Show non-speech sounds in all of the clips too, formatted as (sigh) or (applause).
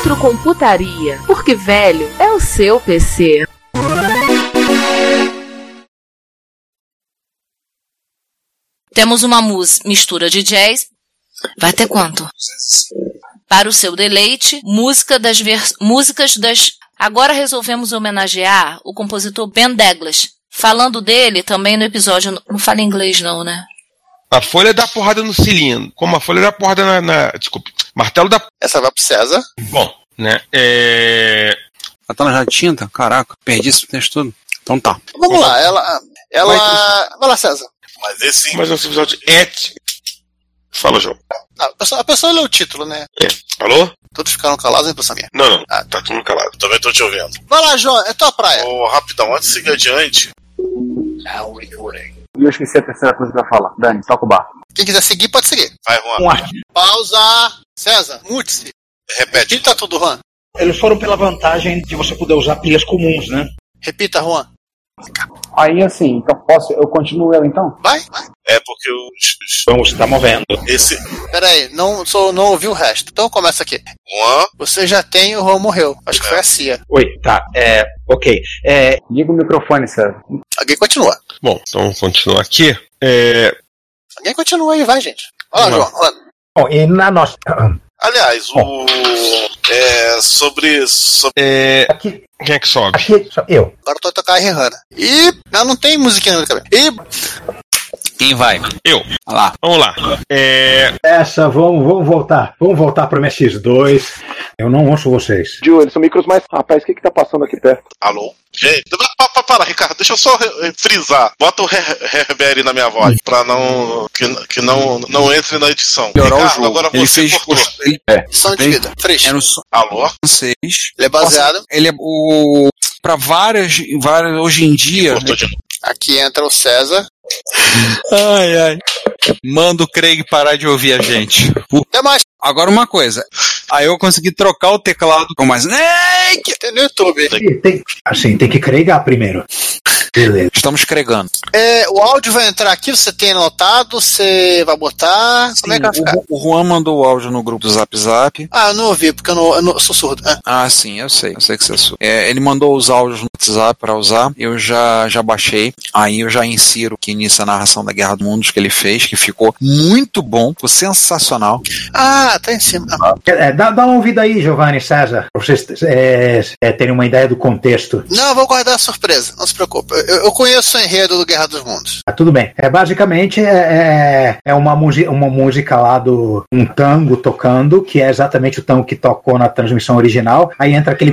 Retrocomputaria, porque velho é o seu PC. Temos uma mistura de jazz. Vai até quanto? Para o seu deleite, música das músicas das. Agora resolvemos homenagear o compositor Ben Douglas. Falando dele também no episódio. Não fala inglês, não, né? A folha dá porrada no cilindro. Como a folha dá porrada na. na desculpe. Martelo da. Essa vai pro César. Bom, né? É. Ela tá na tinta? Caraca, perdi esse texto todo. Então tá. Vamos lá, ela. Ela. Vai lá, César. Mas esse. Mas esse episódio é. Fala, João. Não, a pessoa, a pessoa leu o título, né? É. Alô? Todos ficaram calados, hein, pessoal minha? Não, não. Ah, tá todo mundo calado. Também tô te ouvindo. Vai lá, João, é tua praia. Ô, oh, rapidão, antes de seguir adiante. Now recording. E eu esqueci a terceira coisa pra falar. Dani, toca o bar. Quem quiser seguir, pode seguir. Vai, Juan. Um. Pausa. César, mute-se. Repete. Repita tudo, Juan. Eles foram pela vantagem de você poder usar pilhas comuns, né? Repita, Juan. Aí assim, então posso. Eu continuo eu então? Vai, vai. É porque os. Então você tá movendo. Esse. Pera aí, não, sou, não ouvi o resto. Então começa aqui. Juan. Você já tem o Juan morreu. Acho que foi a Cia. Oi, tá. É. Ok. É. Liga o microfone, César. Alguém continua. Bom, então continuar aqui. É. Alguém continua aí, vai, gente. Olha lá, João. Bom, e na nossa. Aliás, o. É. Sobre. sobre... É. Aqui. Quem é que sobe? Aqui, eu. Agora eu tô tocando a Rihanna. E. Não, não tem musiquinha na cabeça. E. Quem vai? Eu. Olha lá. Vamos lá. É. Essa, vamos, vamos voltar. Vamos voltar pro MSX2. Eu não ouço vocês. Gil, eles são micros mais. Rapaz, o que que tá passando aqui perto? Alô? Gente, para, para, para, Ricardo, deixa eu só frisar. Bota o reverb na minha voz, pra não. que, que não, não entre na edição. Ricardo, agora ele você fez cortou. É. Som de vida. É no som Alô? francês. Ele é baseado. Ele é o. Pra várias, várias. Hoje em dia. Aqui entra o César. Ai, ai. Manda o Craig parar de ouvir a gente. Até mais. Agora uma coisa. Aí eu consegui trocar o teclado com mais. Tem no YouTube. Tem, assim, tem que cregar primeiro. Beleza. Estamos cregando. É, o áudio vai entrar aqui, você tem anotado, você vai botar. Como é que vai ficar? o, o Juan mandou o áudio no grupo do Zap Zap. Ah, eu não ouvi, porque eu, não, eu não- eu sou surdo. Ah, Ah, sim, eu sei. Eu sei que você é sua. É, ele mandou os áudios no WhatsApp para usar. Eu já, já baixei. Aí eu já insiro que inicia a narração da Guerra dos Mundos que ele fez, que ficou muito bom, ficou sensacional. Ah, tá em cima. Ah, É, dá, dá uma ouvida aí, Giovanni César, pra vocês é, é, terem uma ideia do contexto. Não, eu vou guardar a surpresa, não se preocupe. Eu, eu conheço o enredo do Guerra dos Mundos. Ah, tudo bem. É, basicamente é, é, é uma, uma música lá do um tango tocando, que é exatamente o tango que tocou na transmissão original. Aí entra aquele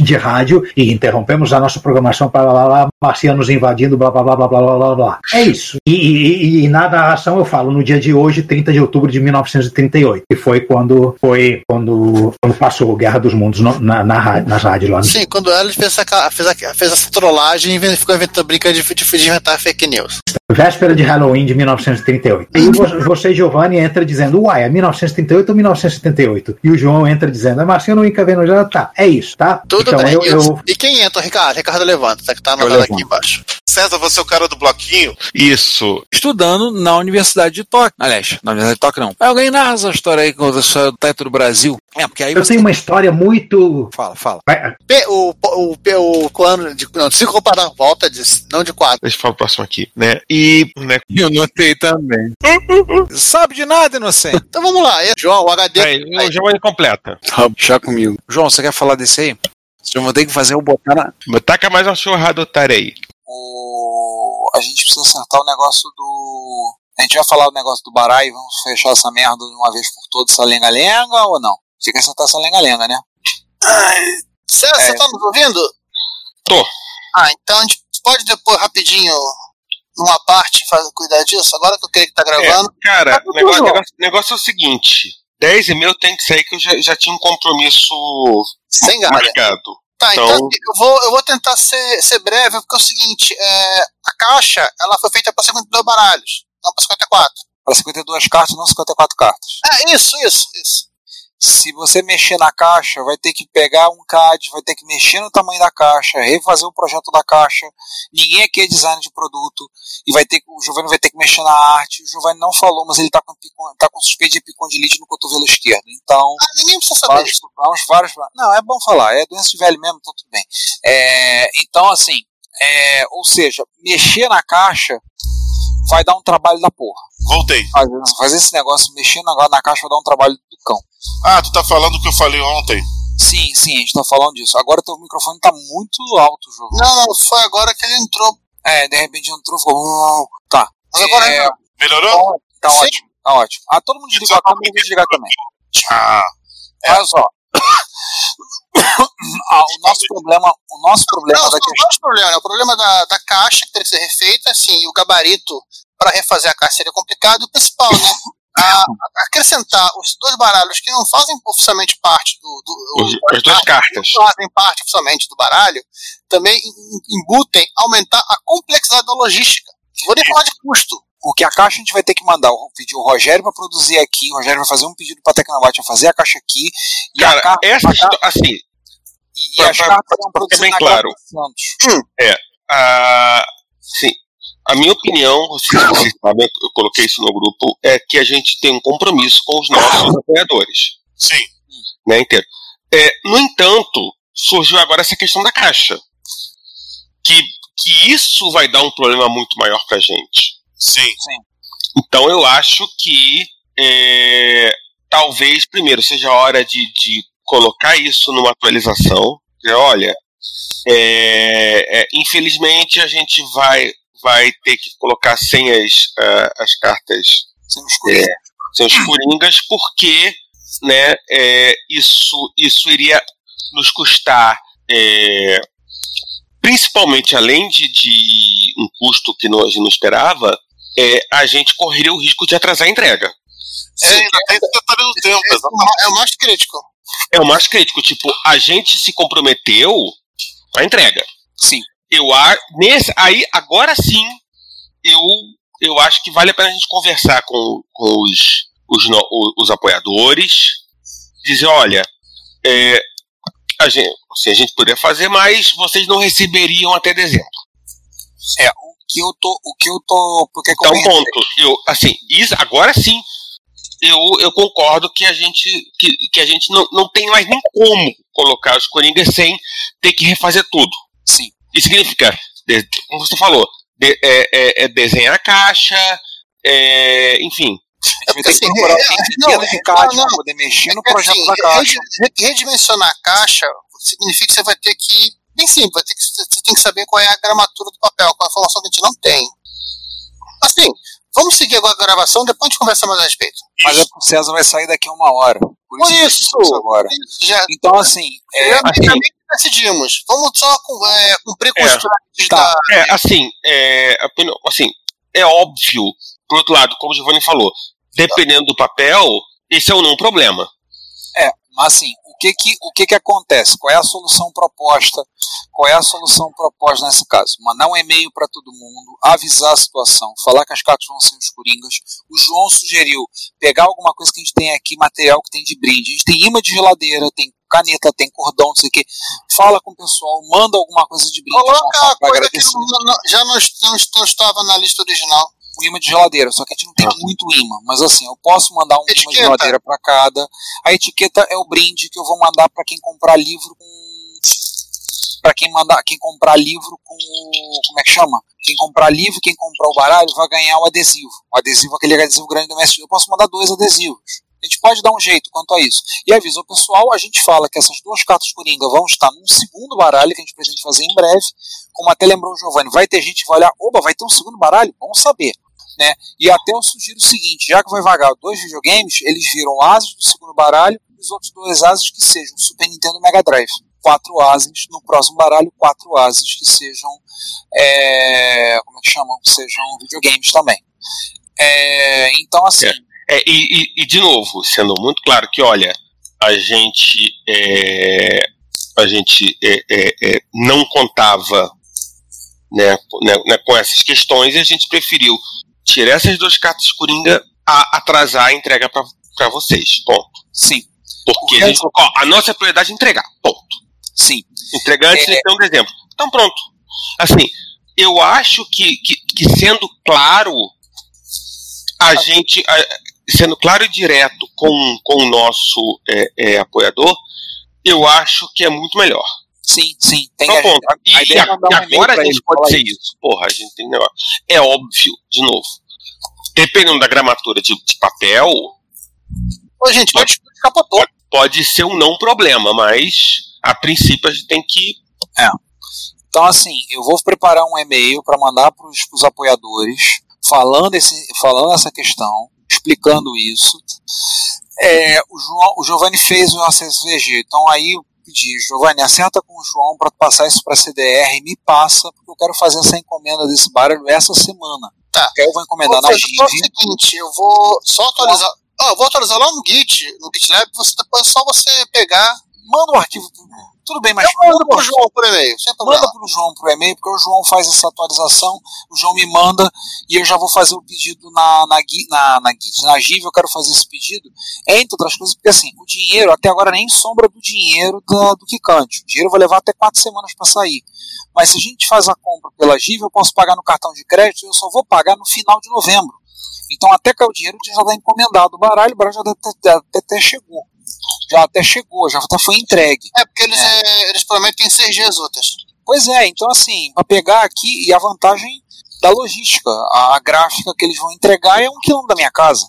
de rádio e interrompemos a nossa programação para lá, lá marcianos invadindo, blá, blá, blá, blá, blá, blá, blá, É isso. E, e, e, na narração eu falo no dia de hoje, 30 de outubro de 1938, que foi quando foi quando, quando passou Guerra dos Mundos no, na, na, nas rádios lá. No... Sim, quando ela fez, essa, fez, a, fez essa trollagem e ficou inventando brinca de, de, de inventar fake news. Véspera de Halloween de 1938. E você, Giovanni, entra dizendo, uai, é 1938 ou 1978? E o João entra dizendo, é Marciano Inca Venojada, tá, é isso, tá? Tudo então bem. eu, E- eu E quem entra, Ricardo? Ricardo levanta, tá, que tá anotado aqui embaixo. César, você é o cara do bloquinho? Isso. Estudando na Universidade de Tóquio. Aliás, na Universidade de Tóquio não. Alguém narra essa história aí com a história do teto do Brasil? É, porque aí eu você. tenho uma história muito. Fala, fala. Vai- P, o, o, P, o plano de. Não, de cinco para volta, de, não de quatro. Deixa eu falar o próximo aqui, né? E, né? Eu notei também. (laughs) Sabe de nada, inocente. Então vamos lá. E, João, o HD. Aí, aí. o João é completa. Já comigo. João, você quer falar desse aí? Você vai ter que fazer o botar na. Taca mais uma churrada otária aí. O... A gente precisa acertar o negócio do. A gente vai falar o negócio do Barai, vamos fechar essa merda de uma vez por todas, essa lenga-lenga ou não? Você quer acertar essa lenga-lenga, né? César, É. você tá nos ouvindo? Tô. Ah, então a gente pode depois, rapidinho, numa parte, fazer, cuidar disso? Agora que eu creio que tá gravando. É, cara, Tá o negócio, negócio- negócio é o seguinte: 10 e meia tem que sair que eu já, já tinha um compromisso Sem galha. marcado. Tá, então, Então- eu, vou, eu vou tentar ser, ser breve, porque é o seguinte, é, a caixa, ela foi feita para 52 baralhos, não para 54. Para 52 cartas, não 54 cartas. É, isso, isso, isso. Se você mexer na caixa, vai ter que pegar um CAD, vai ter que mexer no tamanho da caixa, refazer o projeto da caixa. Ninguém aqui é design de produto e vai ter que- o Giovanni vai ter que mexer na arte. O Giovanni não falou, mas ele tá com, tá com suspeita de epicondilite no cotovelo esquerdo. Então, Ah, ninguém precisa saber vários, vários, vários, não, é bom falar, é doença de velho mesmo, então tudo bem. É, então, assim, é, ou seja, mexer na caixa vai dar um trabalho da porra. Voltei. Fazer, fazer esse negócio, mexendo agora na caixa vai dar um trabalho do cão. Ah, tu tá falando o que eu falei ontem. Sim, sim, a gente tá falando disso. Agora teu microfone tá muito alto, João. Não, não, foi agora que ele entrou. É, de repente entrou, ficou. Tá. Mas agora é, Melhorou? tá Sim. ótimo, tá ótimo. Ah, todo mundo desligou a câmera, eu vou desligar também. Ah, Olha só. (coughs) Ah, o nosso problema, o nosso problema Não, da questão. dois problemas. O problema da, da caixa, que teria que ser refeita, assim, e o gabarito para refazer a caixa seria complicado. E o principal, né? (laughs) a- a- acrescentar os dois baralhos que não fazem oficialmente parte do. do Os- as duas cartas. Não fazem parte oficialmente do baralho, também em- embutem aumentar a complexidade da logística. Vou nem falar de custo. Porque a caixa a gente vai ter que mandar o pedir o Rogério para produzir aqui, o Rogério vai fazer um pedido para Tecnobyte vai fazer a caixa aqui, e a Cara, carta, essa a assim, e, pra- as pra- cartas pra são produzidas bem na claro. Casa Santos. a, sim, a minha opinião, se vocês sabem, eu coloquei isso no grupo, é que a gente tem um compromisso com os nossos (laughs) apoiadores, sim. né, inteiro. É, no entanto, surgiu agora essa questão da caixa, que, que isso vai dar um problema muito maior pra gente. Sim. Então eu acho que é, talvez primeiro seja a hora de, de colocar isso numa atualização. Dizer, olha, é, é, infelizmente a gente vai, vai ter que colocar sem as, ah, as cartas Sem os coringas. é, sem os coringas, porque né, é, isso, isso iria nos custar, é, principalmente além de, de um custo que nós não esperava, é, a gente correria o risco de atrasar a entrega. É, ainda tem esse detalhe do tempo, exatamente. é o mais crítico. É o mais crítico, tipo, a gente se comprometeu com a entrega. Sim. Eu a, nesse, aí, agora sim, eu, eu acho que vale a pena a gente conversar com, com os, os, os apoiadores, dizer, olha, é, a, gente, assim, a gente poderia fazer, mas vocês não receberiam até dezembro. É, o que eu tô, o que eu tô, porque Então, ponto. Eu, assim, isso, agora sim, eu, eu concordo que a gente, que, que a gente não, não tem mais nem como colocar os Coringas sem ter que refazer tudo. sim, Isso significa, como você falou, de- é, é- é desenhar a caixa, é, enfim. a gente vai ter que assim, procurar é, não, de é, não, não. poder mexer no É projeto assim, da caixa. redi- Redimensionar a caixa significa que você vai ter que. Bem simples, vai ter que, você tem que saber qual é a gramatura do papel, qual é a informação que a gente não tem. Assim, vamos seguir agora a gravação, depois a gente conversa mais a respeito. Mas é que o César vai sair daqui a uma hora. Por Por isso, que isso, agora. por isso, já, Então, assim, é, já assim- decidimos. Vamos só com- é, cumprir com É, os tá. da. É, assim, é, assim, é óbvio, por outro lado, como o Giovanni falou, dependendo do papel, esse é ou não um problema. É, mas assim, o que que, o que que acontece? Qual é a solução proposta? Qual é a solução proposta nesse caso? Mandar um e-mail para todo mundo, avisar a situação, falar que as cartas vão ser os coringas. O João sugeriu pegar alguma coisa que a gente tem aqui, material que tem de brinde. A gente tem imã de geladeira, tem caneta, tem cordão, não sei o quê. Fala com o pessoal, manda alguma coisa de brinde. Coloca a pra coisa que agradecer. não- não- já não, não estava na lista original. Um imã de geladeira, só que a gente não tem muito imã. Mas assim, eu posso mandar um imã de geladeira para cada. A etiqueta é o brinde que eu vou mandar para quem comprar livro com. Para quem mandar, quem comprar livro com. Como é que chama? Quem comprar livro, quem comprar o baralho, vai ganhar o adesivo. O adesivo, aquele adesivo grande do MSG. Eu posso mandar dois adesivos. A gente pode dar um jeito quanto a isso. E avisa o pessoal, a gente fala que essas duas cartas Coringa vão estar num segundo baralho que a gente pretende fazer em breve. Como até lembrou o Giovanni, vai ter gente que vai olhar, oba, vai ter um segundo baralho? Bom saber. Né? E até eu sugiro o seguinte: já que vai vagar dois videogames, eles viram ases do segundo baralho e os outros dois ases que sejam Super Nintendo Mega Drive. quatro ases, no próximo baralho, quatro ases que sejam. é, como é que chamam? Que sejam videogames também. É, então, assim. É, e, e- e, de novo, sendo muito claro que, olha, a gente, é, a gente é, é, é, não contava né, com- né, né, com essas questões e a gente preferiu tirar essas duas cartas coringa a atrasar a entrega para vocês. Ponto. Sim. Porque a, gente, ó, a nossa prioridade é entregar. Ponto. Sim. Entregar antes É. de ter um dezembro. Então pronto. Assim, eu acho que, que, que sendo claro, a gente. a- sendo claro e direto com, com o nosso é, é, apoiador, eu acho que é muito melhor. Sim, sim. Tem Então, a- ponto. a- E, a e a- agora a gente pode falar dizer isso. Porra, a gente tem negócio. É óbvio, de novo. Dependendo da gramatura de, de papel, Ô, gente, pode capotou. Pode ser um não problema, mas a princípio a gente tem que. É. Então, assim, eu vou preparar um e-mail para mandar para os apoiadores, falando, esse, falando essa questão, explicando isso. É, o, João, o Giovanni fez o acesso VG, então aí eu pedi, Giovanni, acerta com o João para passar isso para CDR, me passa, porque eu quero fazer essa encomenda desse baralho essa semana. Tá. Que aí eu vou encomendar na só o Giv. seguinte, eu vou só atualizar. Ó, eu vou atualizar lá no Git, no GitLab, você depois é só você pegar. Manda o arquivo. Tudo bem, mas eu manda o pro arquivo. João por e-mail. Manda pro João pro e-mail, porque o João faz essa atualização, o João me manda e eu já vou fazer o pedido na, na, na, na Git. Na Giv eu quero fazer esse pedido, entre outras coisas, porque assim, o dinheiro, até agora nem sombra do dinheiro da, do Kikante. O dinheiro vai levar até quatro semanas para sair. Mas se a gente faz a compra pela Giv, eu posso pagar no cartão de crédito, eu só vou pagar no final de novembro. Então até cair o dinheiro já está encomendado o baralho, o baralho já até, até, até chegou. Já até chegou, já até foi entregue. É porque eles, é, eles prometem seis dias úteis. Pois é, então assim, para pegar aqui, e a vantagem da logística, a, a gráfica que eles vão entregar é um quilômetro da minha casa.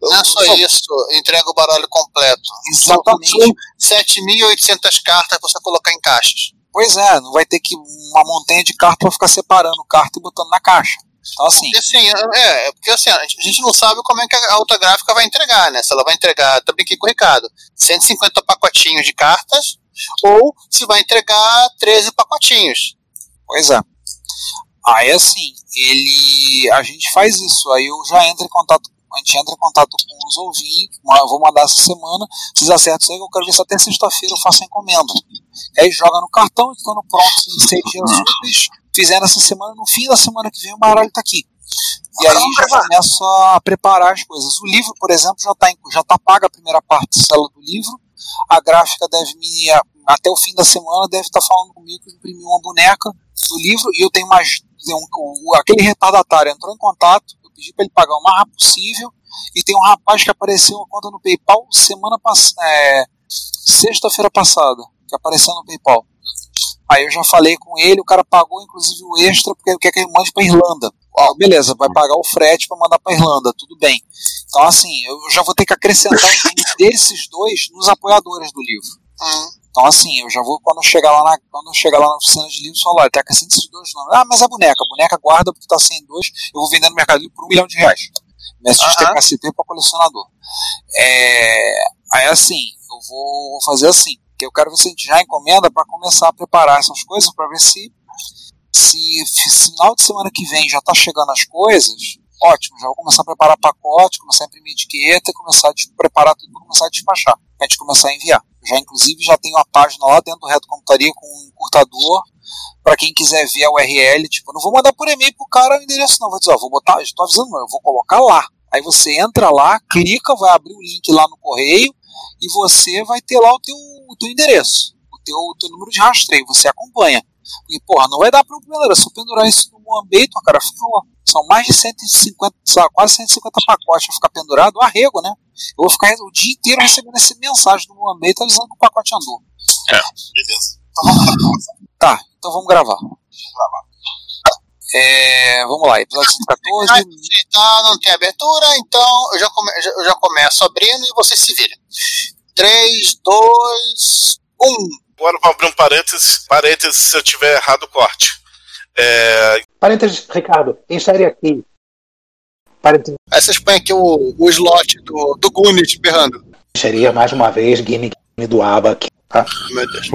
Não é só isso, entrega o baralho completo. Exatamente. São 7.800 cartas pra você colocar em caixas. Pois é, não vai ter que uma montanha de carta para ficar separando carta e botando na caixa. Então assim, Porque, assim, é, é, porque assim, a gente não sabe como é que a outra gráfica vai entregar, né? Se ela vai entregar, também aqui com o Ricardo, 150 pacotinhos de cartas, ou se vai entregar 13 pacotinhos. Pois é. Aí assim, ele. A gente faz isso. Aí eu já entro em contato. A gente entra em contato com os ouvintes. Vou mandar essa semana. Vocês acertam isso aí, eu quero ver se até sexta-feira eu faço a encomenda. Aí joga no cartão, estando pronto em seis dias úteis. Fizeram essa semana, no fim da semana que vem o baralho tá aqui. E aí já começo a preparar as coisas. O livro, por exemplo, já está já tá paga a primeira parcela do livro. A gráfica deve me, até o fim da semana, deve estar falando comigo que imprimiu uma boneca do livro e eu tenho mais. Um, aquele retardatário entrou em contato, eu pedi para ele pagar o mais rápido possível. E tem um rapaz que apareceu uma conta no PayPal semana passada, é, sexta-feira passada, que apareceu no PayPal. Aí eu já falei com ele, o cara pagou inclusive o extra porque ele quer que ele mande para Irlanda. Ó, beleza, vai pagar o frete para mandar para Irlanda, tudo bem. Então assim, eu já vou ter que acrescentar o nome (laughs) desses dois nos apoiadores do livro. Então assim, eu já vou quando eu chegar lá na quando chegar lá na oficina de livros falar, tem acrescenta esses dois nomes. Ah, mas a boneca, a boneca guarda porque tá sem dois, eu vou vender no Mercado Livre por um milhão de reais. Mestre de TKCP para colecionador. É, aí assim, eu vou, vou fazer assim, que eu quero ver se a gente já encomenda para começar a preparar essas coisas para ver se se final de semana que vem já tá chegando as coisas, ótimo, já vou começar a preparar pacote, começar a imprimir etiqueta, começar a preparar tudo para começar a despachar, pra gente começar a enviar. Já inclusive já tenho uma página lá dentro do Reto Computaria com um encurtador para quem quiser ver a URL, tipo, não vou mandar por e-mail pro cara o endereço não, vou dizer, ó, vou botar, estou avisando, não, eu vou colocar lá. Aí você entra lá, clica, vai abrir o link lá no correio e você vai ter lá o teu, o teu endereço, o teu, o teu número de rastreio, você acompanha. Porque, porra, não vai dar pra eu pendurar. Se eu pendurar isso no Moambeito, cara, fica, ó, são mais de 150, sabe, quase 150 pacotes pra ficar pendurado, arrego, né? Eu vou ficar o dia inteiro recebendo essa mensagem do Moambeito avisando que o pacote andou. É. Beleza. Tá, então vamos gravar. É, vamos lá, episódio 114. Ah, tá, não tem abertura, então eu já, come, eu já começo abrindo e vocês se viram. 3, 2, 1. Agora vou abrir um parênteses. Parênteses se eu tiver errado o corte. É, Parênteses, Ricardo, insere aqui. Parênteses, Aí vocês põem aqui o, o slot do, do Gunit berrando. seria mais uma vez Guine Guine do Aba aqui. Meu Deus.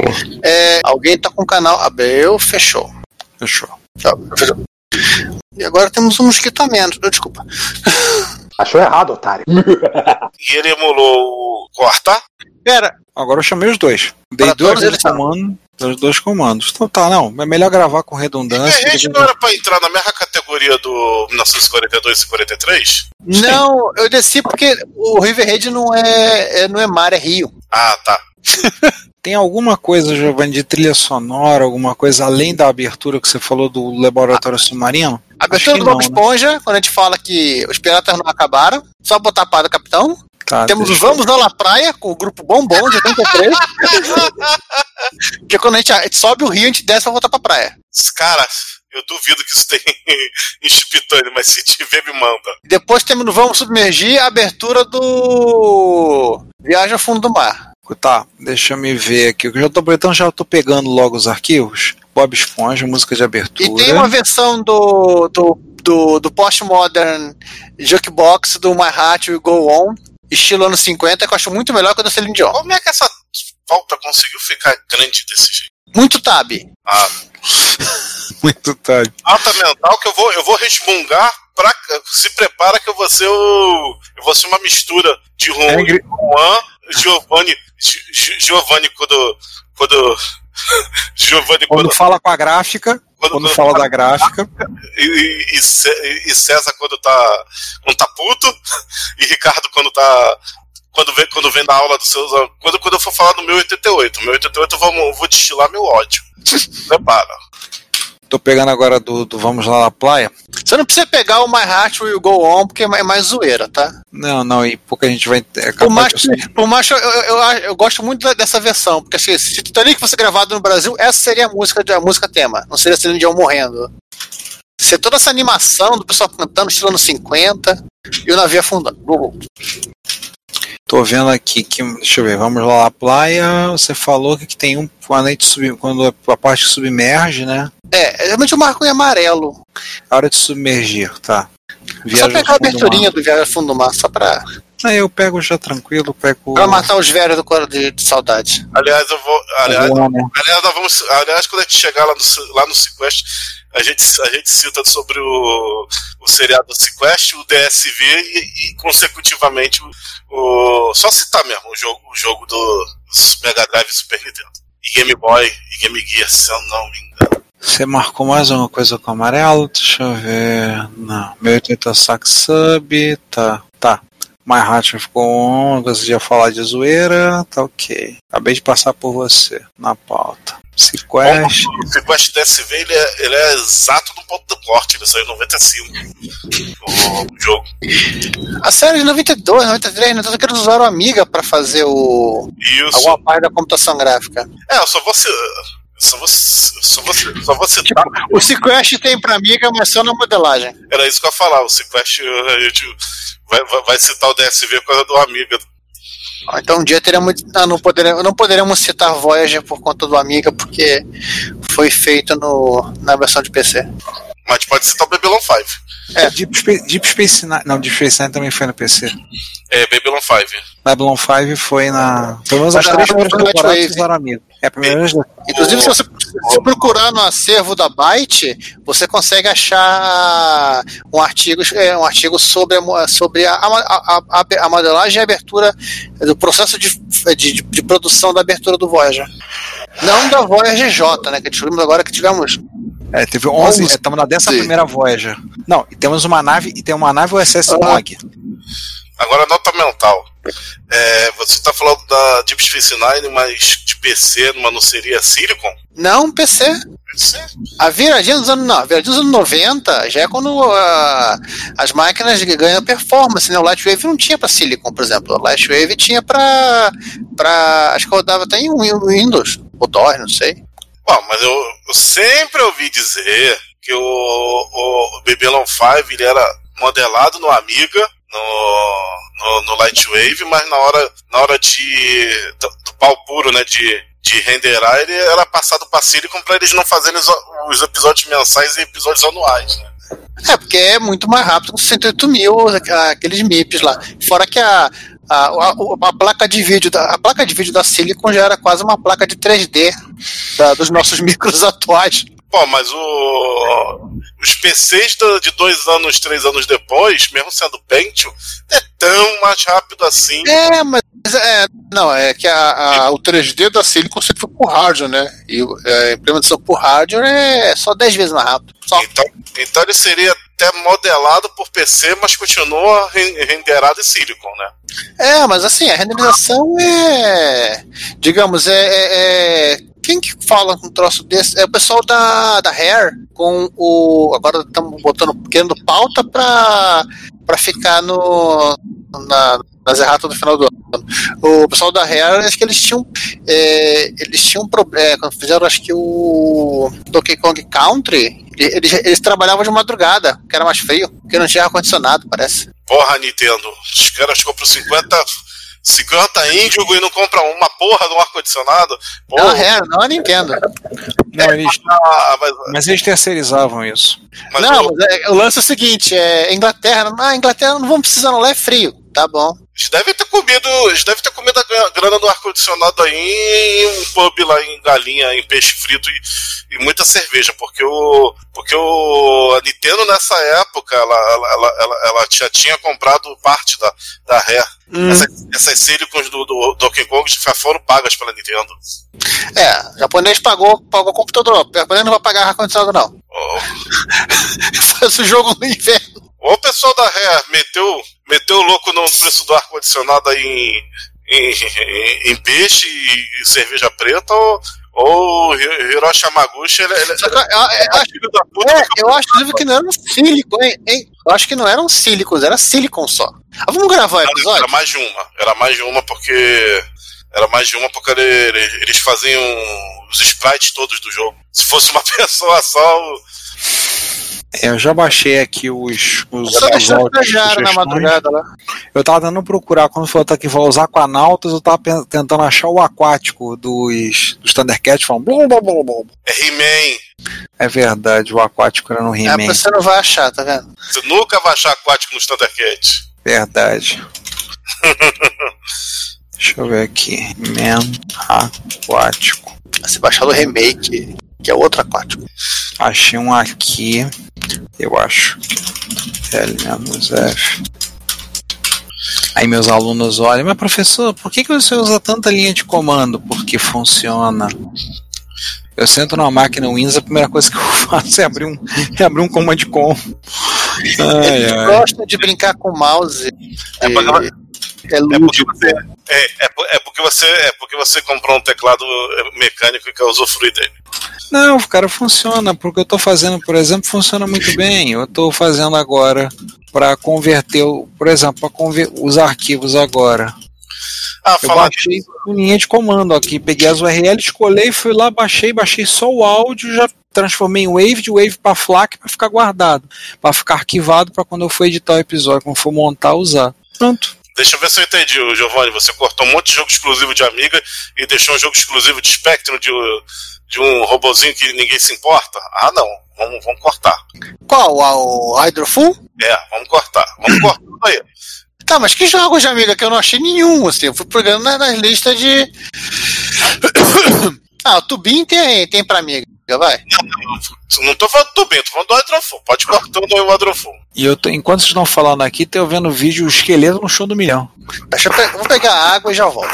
É, alguém tá com o canal. Abriu, fechou. Fechou. Tá, fechou. E agora temos um mosquito a menos. Desculpa. (laughs) Achou errado, otário. (laughs) E ele emulou o cortar? Pera, Agora eu chamei os dois. Dei Pra dois, comandos, os dois comandos. Então tá, não. É melhor gravar com redundância. Riverhead não era pra entrar na mesma categoria do 1942 e 43? não, eu desci porque o Riverhead não é, é- não é mar, é rio. Ah, tá. (laughs) Tem alguma coisa, Giovanni, de trilha sonora, alguma coisa além da abertura que você falou do laboratório submarino? A abertura do Bob não, né? Esponja, quando a gente fala que os piratas não acabaram, só botar a pá do capitão. Tá, Temos o eu- Vamos lá na Praia, com o grupo Bombom de 83. (laughs) Porque quando a gente, a gente sobe o rio, a gente desce pra voltar pra praia. Cara, eu duvido que isso tem em Chipitone, mas se tiver, me manda. Depois temos no Vamos Submergir a abertura do Viagem ao Fundo do Mar. Tá, deixa eu me ver aqui. Eu já tô, então já tô pegando logo os arquivos. Bob Esponja, música de abertura. E tem uma versão do, do, do, do Postmodern Jukebox do My Heart Will Go On, estilo anos 50, que eu acho muito melhor que a da Celine Dion. Como é que essa falta conseguiu ficar grande desse jeito? Muito tab. Ah, (laughs) Muito tarde. alta mental que eu vou, eu vou resmungar. Pra, se prepara que eu vou ser o. Eu vou ser uma mistura de Juan, É, Juan Giovanni. Gi- Gi- Giovanni quando. Quando. (laughs) Giovanni Quando quando. fala com a gráfica, quando, quando fala da gráfica, e, e, e Cé- César quando tá. Quando tá puto. (laughs) E Ricardo quando tá. Quando vem, quando vem da aula dos seus. Quando, quando eu for falar do meu 88. Meu 88 eu vou, eu vou destilar meu ódio. (laughs) Prepara. Tô pegando agora do, do Vamos Lá na Praia. Você não precisa pegar o My Heart Will Go On, porque é mais- é mais zoeira, tá? Não, não, e pouca gente vai. É Por mais, de por mais eu, eu, eu, eu gosto muito dessa versão, porque assim, se Titanic fosse gravado no Brasil, essa seria a música, a música tema, não seria Celine Dion morrendo. Ser toda essa animação do pessoal cantando, estilo anos 50, e o navio afundando. Tô vendo aqui que. Deixa eu ver, vamos lá na praia. Você falou que tem um. Quando a, gente sub, quando a parte submerge, né? É, realmente eu marco em amarelo. A hora de submergir, tá. só pegar a do aberturinha do Viagem ao Fundo do Mar, só pra, Aí eu pego já tranquilo, pego. pra matar os velhos do cor de, de saudade. Aliás, eu vou. Aliás, né? aliás, nós vamos, aliás, quando a gente chegar lá no, lá no Sequest, a gente, a gente cita sobre o, o seriado do Sequest, o DSV e, e consecutivamente, o, o- Só citar mesmo o jogo, o jogo do, dos Mega Drive e Super Nintendo. E Game Boy e Game Gear, se eu não me engano. Você marcou mais uma coisa com amarelo? Deixa eu ver. Não. Meu 80 sax sub. Tá. My Heart ficou on. Você ia falar de zoeira. Tá ok. Acabei de passar por você na pauta. Sequest. O Sequest DSV ele é, ele é exato no ponto do corte, ele saiu em 95. O jogo. A série de 92, 93, né? Então que eles usaram Amiga pra fazer o. Isso. alguma parte da computação gráfica. É, eu só vou. eu Só vou, só só citar. O Sequest tem pra Amiga, mas só na modelagem. Era isso que eu ia falar. O Sequest a gente vai, vai, vai citar o DSV por causa do Amiga. Então um dia teremos. Ah, não, poderemos, não poderemos citar Voyager por conta do Amiga, porque foi feito no, na versão de PC. Mas pode citar o Babylon 5. É. Deep, Space, Deep Space Nine. Não, Deep Space Nine também foi no PC. É, Babylon 5. Babylon 5 foi na. Pelo menos as três primeiras temporadas fizeram amigo. É a primeira vez. Inclusive, se você se procurar no acervo da Byte, você consegue achar um artigo, é, um artigo sobre, a, sobre a, a, a, a modelagem e a abertura do processo de, de, de produção da abertura do Voyager. Não da Voyager J, né? Que descobrimos agora que tivemos. É, teve 11. Onze. Estamos na décima primeira Voyager. Não, e temos uma nave. E tem uma nave USS Ah. Nog. Agora, nota mental. É, você está falando da Deep Space Nine, mas de PC, mas não seria Silicon? Não PC. PC? A viradinha dos anos, não, a viradinha dos anos 90 já é quando ah, as máquinas ganham performance, né? O Lightwave não tinha para Silicon, por exemplo. O Lightwave tinha para acho que rodava até em Win- Windows, ou DOS, não sei. Bom, mas eu, eu sempre ouvi dizer que o, o Babylon 5 ele era modelado no Amiga, no, no, no Lightwave, mas na hora, na hora de do, do pau puro, né, de, de renderar, ele era passado para Silicon para eles não fazerem os, os episódios mensais e episódios anuais, né? É, porque é muito mais rápido que 108 mil, aqueles MIPs lá. Fora que a, A, a, a placa de vídeo da, a placa de vídeo da Silicon já era quase uma placa de 3D da- dos nossos (laughs) micros atuais. Pô, mas o, os PCs de dois anos, três anos depois, mesmo sendo Pentium, é tão mais rápido assim. É, mas é, não, é que a, a- o 3D da Silicon sempre foi por hardware, né? E é, a implementação por hardware é só 10 vezes mais rápido. Só. Então, então ele seria até modelado por PC, mas continua ren- renderado em Silicon, né? É, mas assim, a renderização é. Digamos, é. é- é- quem que fala um troço desse? É o pessoal da, da Hair com o. Agora estamos botando, querendo pauta pra ficar no. Na, nas erratas do final do ano. O pessoal da Hair, acho que eles tinham. é, eles tinham problema. Quando fizeram, acho que o Donkey Kong Country, eles, eles trabalhavam de madrugada, que era mais frio, porque não tinha ar-condicionado, parece. Porra, Nintendo. Os caras compram 50, 50 índigo e não compram uma porra de um ar-condicionado. Não Hair, não a Nintendo. Não, eles, ah, mas, mas eles terceirizavam isso. mas não, o- mas é, o lance é o seguinte: é, Inglaterra, ah, Inglaterra não vamos precisar, não, lá é frio. Tá bom. Eles devem ter comido. Eles devem ter comido a gra- grana do ar-condicionado aí em um pub lá em galinha, em peixe frito e, e muita cerveja, porque o. Porque o. A Nintendo nessa época, ela, ela, ela, ela, já tinha comprado parte da, da Rare. Essas, essas silicons do, do Donkey Kong já foram pagas pela Nintendo. É, o japonês pagou, pagou o computador. O japonês não vai pagar ar-condicionado, não. Ou, (laughs) Faz o jogo no inverno. ou o pessoal da Rare meteu, meteu o louco no preço do ar-condicionado em, em, em- em peixe e, cerveja preta, ou, ou Hiroshi Yamaguchi, ele, ele, eu, é, do eu acho inclusive, que não eram silicon, hein, hein? Eu acho que não eram silicons, era silicon só. Ah, vamos gravar o episódio? Era mais de uma. Era mais de uma porque. Era mais de uma porque ele- ele- eles faziam os sprites todos do jogo. Se fosse uma (laughs) pessoa só. É, Eu já baixei aqui os, os, Só os áudios, na madrugada lá. Eu tava tentando procurar, quando falou tá que vai usar Aquanautas, eu tava tentando achar o aquático dos, dos Thundercats falando blum, blum, blum, blum. É He-Man. É verdade, o aquático era no É, He-Man. você não vai achar, tá vendo? Você nunca vai achar aquático nos Thundercats. Verdade. (laughs) Deixa eu ver aqui. Man aquático. Você baixar o remake, que é outro aquático. Achei um aqui. Eu acho. L-F. Aí meus alunos olham, mas professor, por que, que você usa tanta linha de comando? Porque funciona. Eu sento numa máquina Windows, a primeira coisa que eu (laughs) faço é abrir um, é abrir um command com. Ai, Eles ai. gostam de brincar com o mouse. É porque, É é porque lúdico. você. É, é, é porque você, é porque você comprou um teclado mecânico e quer usufruir dele. Não, cara, funciona. Porque eu tô fazendo, por exemplo, funciona muito bem. Eu tô fazendo agora para converter, por exemplo, para os arquivos agora. Ah, Eu baixei por linha de comando aqui, peguei as URLs, colei, fui lá, baixei, baixei só o áudio, já transformei em Wave, de Wave para FLAC para ficar guardado, para ficar arquivado para quando eu for editar o episódio, quando for montar, usar. Pronto. Deixa eu ver se eu entendi, Giovanni. Você cortou um monte de jogo exclusivo de Amiga e deixou um jogo exclusivo de Spectrum de, de um robozinho que ninguém se importa? Ah, não. Vamos, vamos cortar. Qual? O Hydrofull? É, vamos cortar. Vamos (clears throat) cortar aí. Tá, mas que jogos de amiga que eu não achei nenhum, assim, eu fui pegando na- nas listas de. (coughs) ah, o Tubin tem, tem pra amiga, vai. Não tô falando do Bento, tô falando do Hydrofull. Pode cortar o Hydrofull. E eu tô, enquanto vocês estão falando aqui, tô vendo o vídeo o esqueleto no show do milhão. Deixa eu pe- vou pegar água e já volto.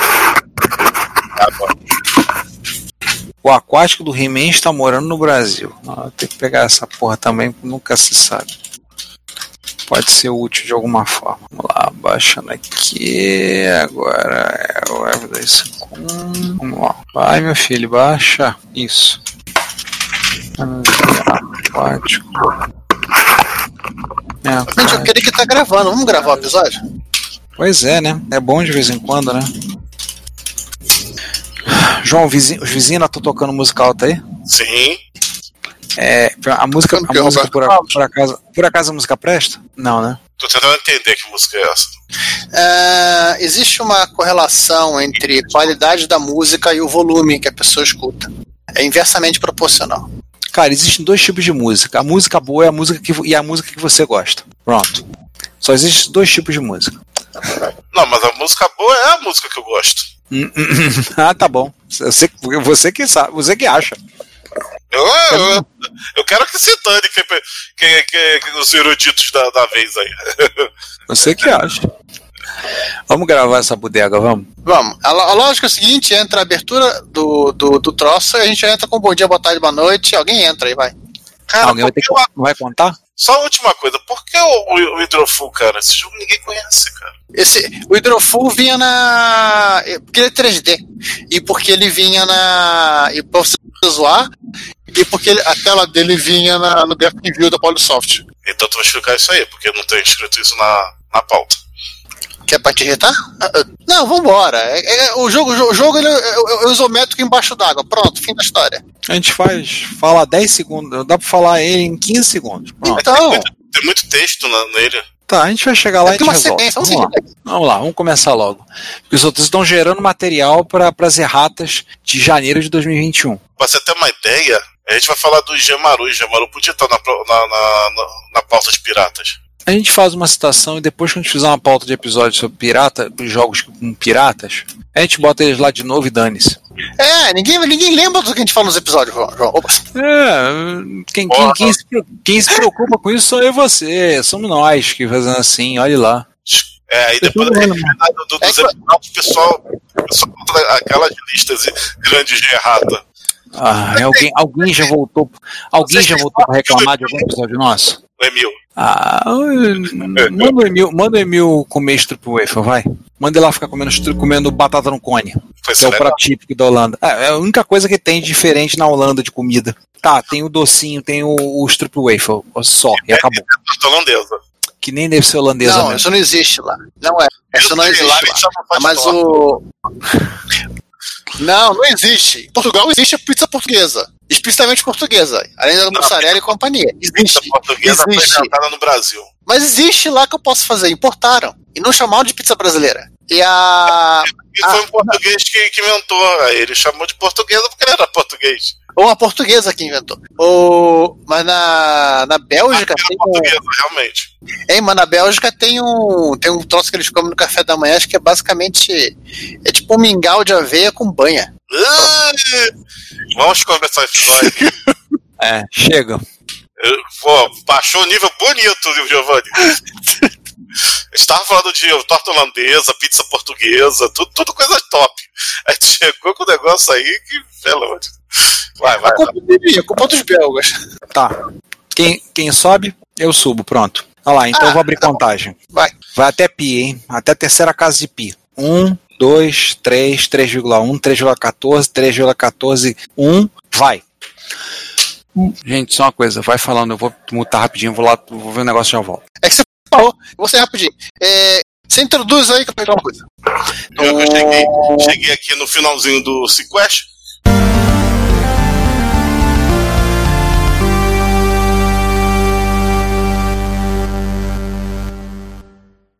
O aquático do He-Man está morando no Brasil. Ah, tem que pegar essa porra também, nunca se sabe. Pode ser útil de alguma forma. Vamos lá, baixando aqui. Agora é o F251. Vamos lá. Vai, meu filho, baixa. Isso. Aquático. É, Gente, eu queria que tá gravando. Vamos gravar o episódio? Pois é, né? É bom de vez em quando, né? João, vizinho, os vizinhos estão tocando música alta aí? Sim. É, a música, a música por, a- por acaso, por acaso a música presta? Não, né? Tô tentando entender que música é essa. É, existe uma correlação entre qualidade da música e o volume que a pessoa escuta. É inversamente proporcional. Cara, existem dois tipos de música. A música boa é a música que, e a música que você gosta. Pronto. Só existem dois tipos de música. Não, mas a música boa é a música que eu gosto. (laughs) ah, tá bom. Você, você que sabe, você que acha. Eu, eu, eu quero que se dane que, que, que, que os eruditos da, da vez aí. (laughs) Você que acha. Vamos gravar essa bodega, vamos? Vamos. A, a lógica é a seguinte: entra a abertura do, do, do troço e a gente entra com bom dia, boa tarde, boa noite. Alguém entra aí, vai. Cara, Alguém vai, ter que vai contar? Só a última coisa, por que o, o, Hidrofull, cara? Esse jogo ninguém conhece, cara. Esse, o Hidrofull vinha na. Porque ele é 3D. E porque ele vinha na. E pra você zoar. E porque ele- a tela dele vinha na, no Death Review da Polysoft. Então tu vai explicar isso aí, porque não tem escrito isso na, na pauta. Que é pra te irritar? Não, vambora. É, é, o jogo, o jogo ele é, é, é isométrico embaixo d'água. Pronto, fim da história. A gente faz, fala 10 segundos, dá pra falar ele em 15 segundos. Pronto. Então, Tem muito texto na- nele. Tá, a gente vai chegar lá e a tem gente uma resolve. sequência. Vamos Vamos lá. seguir. Vamos lá, vamos começar logo. Porque os outros estão gerando material para as erratas de janeiro de 2021. Pra você ter uma ideia, a gente vai falar do Gemaru. O Gemaru podia estar na, na, na, na pauta de piratas. A gente faz uma citação e depois que a gente fizer uma pauta de episódio sobre pirata, jogos com piratas, a gente bota eles lá de novo e dane-se. É, ninguém, ninguém lembra do que a gente fala nos episódios, João. Opa. É, quem, quem, quem, se, quem se preocupa com isso sou eu e você. Somos nós que fazemos assim, olha lá. É, aí depois da do, do, É dos que- episódios, o pessoal, o pessoal aquelas listas grandes de errata. Ah, alguém, alguém já voltou. Alguém já voltou para reclamar de algum episódio nosso? O Emil. Ah, (laughs) manda o Emil, manda o Emil comer strip wafer, vai. Manda ele lá ficar comendo, comendo batata no cone. Foi Que é o prato típico da Holanda. É, é a única coisa que tem de diferente na Holanda de comida. Tá, tem o docinho, tem o, o strip wafer, só, e acabou. Torta holandesa. Que nem deve ser holandesa Não, mesmo. isso não existe lá. Não é. Isso não lá existe lá. faz Mas o. (laughs) Não, não existe. Em Portugal existe pizza portuguesa. Explicitamente portuguesa. Além da mussarela e companhia. Pizza Existe. portuguesa foi Existe. inventada no Brasil. Mas existe lá que eu posso fazer. Importaram. E não chamaram de pizza brasileira. E a. E foi um português que, que inventou. Aí ele chamou de portuguesa porque ele era português. Ou uma portuguesa que inventou. O... Mas na, na Bélgica Era tem um. portuguesa, realmente. Hein, mas na Bélgica tem um. Tem um troço que eles comem no café da manhã, acho que é basicamente. É tipo um mingau de aveia com banha. Vamos começar esse episódio. É, chega. Eu- Pô, baixou o nível bonito, viu, Giovanni? (laughs) Estava falando de torta holandesa, pizza portuguesa, tudo, tudo coisa top. Aí chegou com o negócio aí que, pelo amor de. Vai, vai, A vai. culpa é minha, a culpa é dos belgas. Tá. Quem, quem sobe, eu subo, pronto. Olha lá, então Ah, eu vou abrir tá bom. contagem. Vai. Vai até pi, hein? Até a terceira casa de pi. 1, 2, 3, 3,1, 3,14, 3,14, 1, vai. Gente, só uma coisa, vai falando, eu vou mutar rapidinho, vou lá, vou ver o negócio e já volto. É que você ser rapidinho. É, você introduz aí que eu vou pegar uma coisa. Eu, eu cheguei, cheguei aqui no finalzinho do Sequest.